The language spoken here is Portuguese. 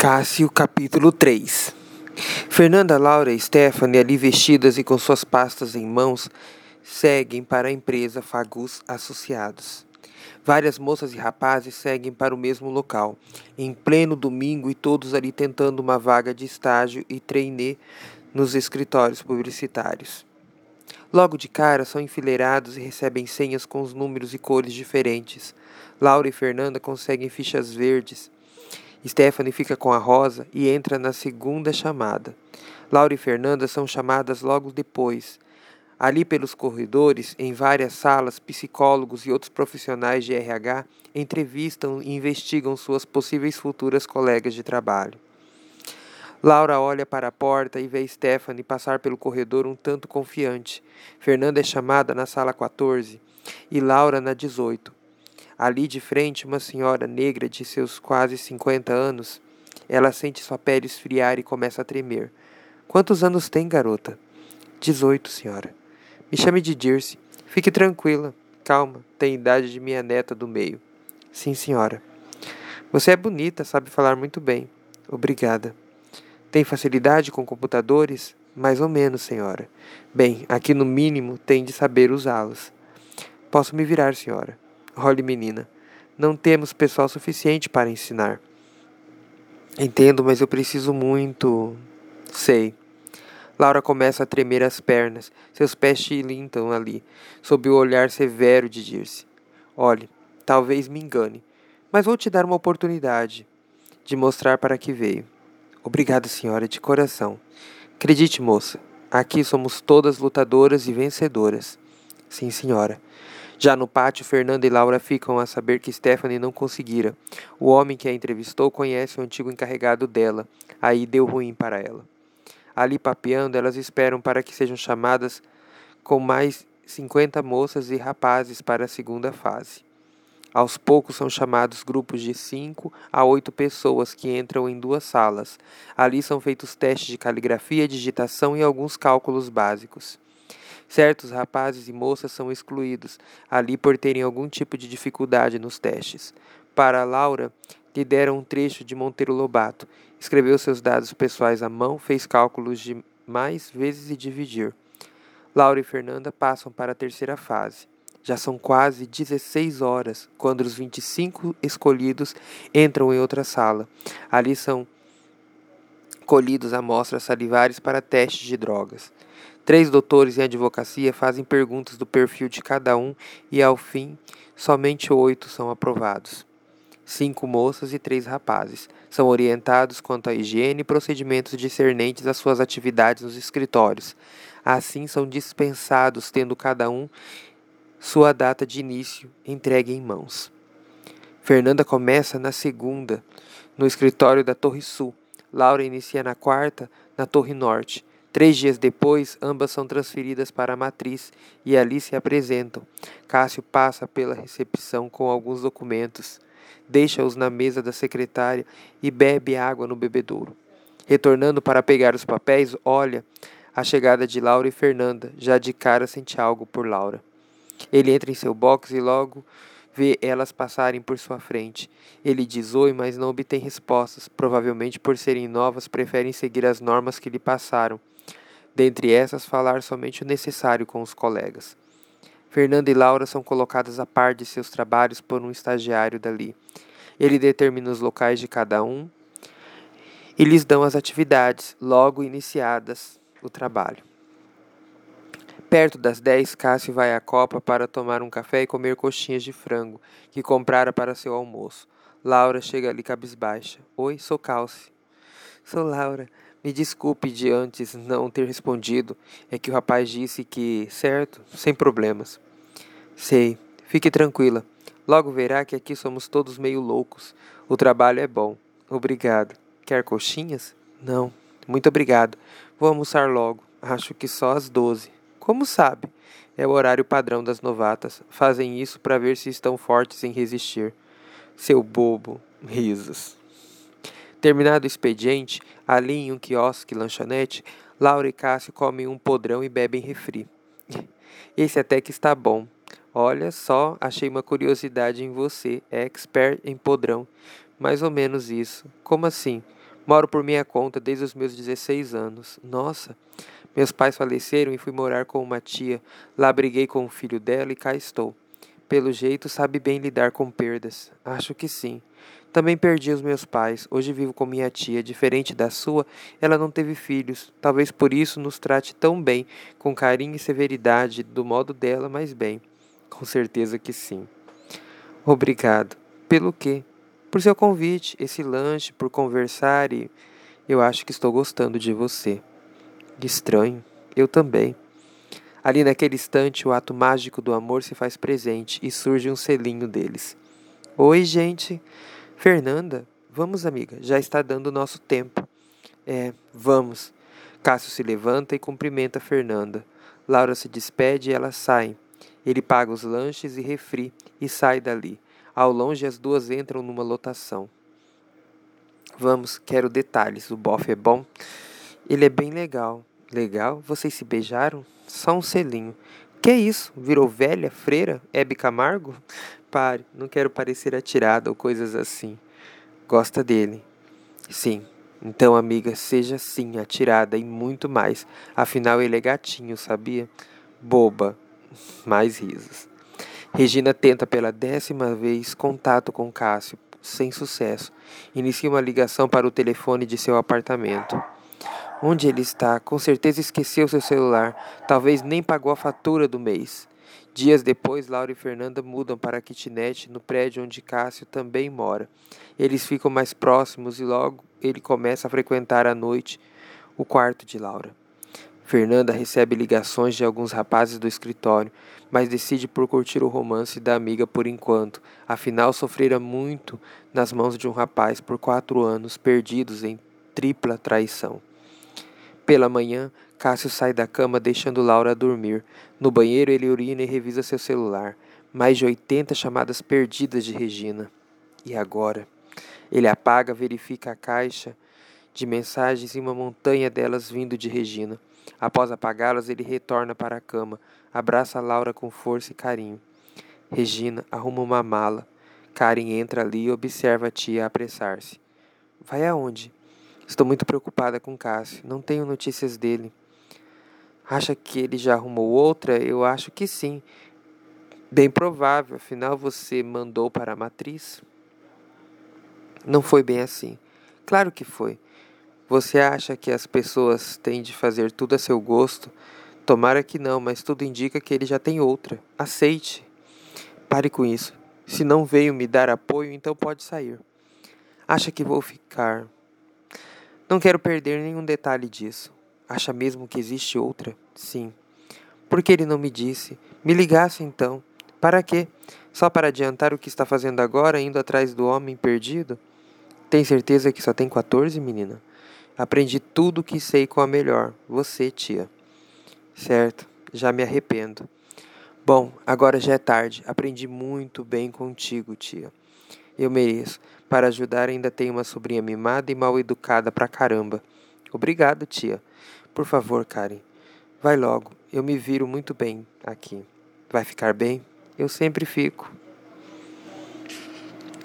Cássio, capítulo 3 Fernanda, Laura e Stephanie, ali vestidas e com suas pastas em mãos, seguem para a empresa Fagus Associados. Várias moças e rapazes seguem para o mesmo local, em pleno domingo e todos ali tentando uma vaga de estágio e trainee nos escritórios publicitários. Logo de cara são enfileirados e recebem senhas com os números e cores diferentes. Laura e Fernanda conseguem fichas verdes Stephanie fica com a Rosa e entra na segunda chamada. Laura e Fernanda são chamadas logo depois. Ali pelos corredores, em várias salas, psicólogos e outros profissionais de RH entrevistam e investigam suas possíveis futuras colegas de trabalho. Laura olha para a porta e vê Stephanie passar pelo corredor um tanto confiante. Fernanda é chamada na sala 14 e Laura na 18. Ali de frente, uma senhora negra de seus quase 50 anos. Ela sente sua pele esfriar e começa a tremer. Quantos anos tem, garota? Dezoito, senhora. Me chame de Dirce. Fique tranquila. Calma, tem idade de minha neta do meio. Sim, senhora. Você é bonita, sabe falar muito bem. Obrigada. Tem facilidade com computadores? Mais ou menos, senhora. Bem, aqui no mínimo tem de saber usá-los. Posso me virar, senhora. Olhe, menina, não temos pessoal suficiente para ensinar. Entendo, mas eu preciso muito. Sei. Laura começa a tremer as pernas, seus pés tilintam ali, sob o olhar severo de Dirce. Olhe, talvez me engane, mas vou te dar uma oportunidade de mostrar para que veio. Obrigado, senhora, de coração. Acredite, moça, aqui somos todas lutadoras e vencedoras. Sim, senhora. Já no pátio, Fernanda e Laura ficam a saber que Stephanie não conseguira. O homem que a entrevistou conhece o antigo encarregado dela. Aí deu ruim para ela. Ali papeando, elas esperam para que sejam chamadas com mais 50 moças e rapazes para a segunda fase. Aos poucos são chamados grupos de cinco a oito pessoas que entram em duas salas. Ali são feitos testes de caligrafia, digitação e alguns cálculos básicos. Certos rapazes e moças são excluídos ali por terem algum tipo de dificuldade nos testes. Para Laura, lhe deram um trecho de Monteiro Lobato. Escreveu seus dados pessoais à mão, fez cálculos de mais vezes e dividir. Laura e Fernanda passam para a terceira fase. Já são quase 16 horas quando os 25 escolhidos entram em outra sala. Ali são colhidos amostras salivares para testes de drogas. Três doutores em advocacia fazem perguntas do perfil de cada um e, ao fim, somente oito são aprovados. Cinco moças e três rapazes são orientados quanto à higiene e procedimentos discernentes às suas atividades nos escritórios. Assim, são dispensados, tendo cada um sua data de início entregue em mãos. Fernanda começa na segunda, no escritório da Torre Sul. Laura inicia na quarta, na Torre Norte. Três dias depois, ambas são transferidas para a matriz e ali se apresentam. Cássio passa pela recepção com alguns documentos, deixa-os na mesa da secretária e bebe água no bebedouro. Retornando para pegar os papéis, olha a chegada de Laura e Fernanda, já de cara sente algo por Laura. Ele entra em seu box e logo vê elas passarem por sua frente. Ele diz oi, mas não obtém respostas. Provavelmente por serem novas, preferem seguir as normas que lhe passaram dentre essas, falar somente o necessário com os colegas. Fernanda e Laura são colocadas a par de seus trabalhos por um estagiário dali. Ele determina os locais de cada um e lhes dão as atividades, logo iniciadas o trabalho. Perto das dez, Cássio vai à copa para tomar um café e comer coxinhas de frango que comprara para seu almoço. Laura chega ali cabisbaixa. Oi, sou Calce. Sou Laura. Me desculpe de antes não ter respondido. É que o rapaz disse que, certo, sem problemas. Sei, fique tranquila. Logo verá que aqui somos todos meio loucos. O trabalho é bom. Obrigado. Quer coxinhas? Não. Muito obrigado. Vou almoçar logo. Acho que só às doze. Como sabe? É o horário padrão das novatas. Fazem isso para ver se estão fortes em resistir. Seu bobo. Risos. Terminado o expediente, ali em um quiosque lanchonete, Laura e Cássio comem um podrão e bebem refri. Esse até que está bom. Olha só, achei uma curiosidade em você, expert em podrão. Mais ou menos isso. Como assim? Moro por minha conta desde os meus 16 anos. Nossa, meus pais faleceram e fui morar com uma tia. Lá briguei com o filho dela e cá estou. Pelo jeito, sabe bem lidar com perdas. Acho que sim. Também perdi os meus pais. Hoje vivo com minha tia. Diferente da sua, ela não teve filhos. Talvez por isso nos trate tão bem, com carinho e severidade, do modo dela, mas bem. Com certeza que sim. Obrigado. Pelo quê? Por seu convite, esse lanche, por conversar e. Eu acho que estou gostando de você. Estranho. Eu também. Ali naquele instante, o ato mágico do amor se faz presente e surge um selinho deles. Oi, gente. Fernanda, vamos, amiga, já está dando o nosso tempo. É, vamos. Cássio se levanta e cumprimenta Fernanda. Laura se despede e elas saem. Ele paga os lanches e refri e sai dali. Ao longe, as duas entram numa lotação. Vamos, quero detalhes. O bofe é bom? Ele é bem legal. Legal? Vocês se beijaram? Só um selinho. Que isso? Virou velha, freira? Hebe Camargo? Pare, não quero parecer atirada ou coisas assim. Gosta dele? Sim. Então, amiga, seja sim atirada e muito mais. Afinal, ele é gatinho, sabia? Boba. Mais risos. Regina tenta pela décima vez contato com Cássio, sem sucesso. Inicia uma ligação para o telefone de seu apartamento. Onde ele está? Com certeza esqueceu seu celular. Talvez nem pagou a fatura do mês. Dias depois, Laura e Fernanda mudam para a kitnet no prédio onde Cássio também mora. Eles ficam mais próximos e logo ele começa a frequentar à noite o quarto de Laura. Fernanda recebe ligações de alguns rapazes do escritório, mas decide por curtir o romance da amiga por enquanto. Afinal, sofrera muito nas mãos de um rapaz por quatro anos, perdidos em tripla traição. Pela manhã, Cássio sai da cama deixando Laura dormir. No banheiro, ele urina e revisa seu celular. Mais de 80 chamadas perdidas de Regina. E agora? Ele apaga, verifica a caixa de mensagens e uma montanha delas vindo de Regina. Após apagá-las, ele retorna para a cama, abraça Laura com força e carinho. Regina arruma uma mala. Karen entra ali e observa a tia apressar-se. Vai aonde? Estou muito preocupada com Cássio. Não tenho notícias dele. Acha que ele já arrumou outra? Eu acho que sim. Bem provável, afinal você mandou para a matriz. Não foi bem assim. Claro que foi. Você acha que as pessoas têm de fazer tudo a seu gosto? Tomara que não, mas tudo indica que ele já tem outra. Aceite. Pare com isso. Se não veio me dar apoio, então pode sair. Acha que vou ficar não quero perder nenhum detalhe disso. Acha mesmo que existe outra? Sim. Por que ele não me disse? Me ligasse então. Para quê? Só para adiantar o que está fazendo agora, indo atrás do homem perdido? Tem certeza que só tem 14, menina? Aprendi tudo o que sei com a melhor, você, tia. Certo, já me arrependo. Bom, agora já é tarde. Aprendi muito bem contigo, tia. Eu mereço. Para ajudar, ainda tenho uma sobrinha mimada e mal educada pra caramba. Obrigado, tia. Por favor, Karen. Vai logo. Eu me viro muito bem aqui. Vai ficar bem? Eu sempre fico.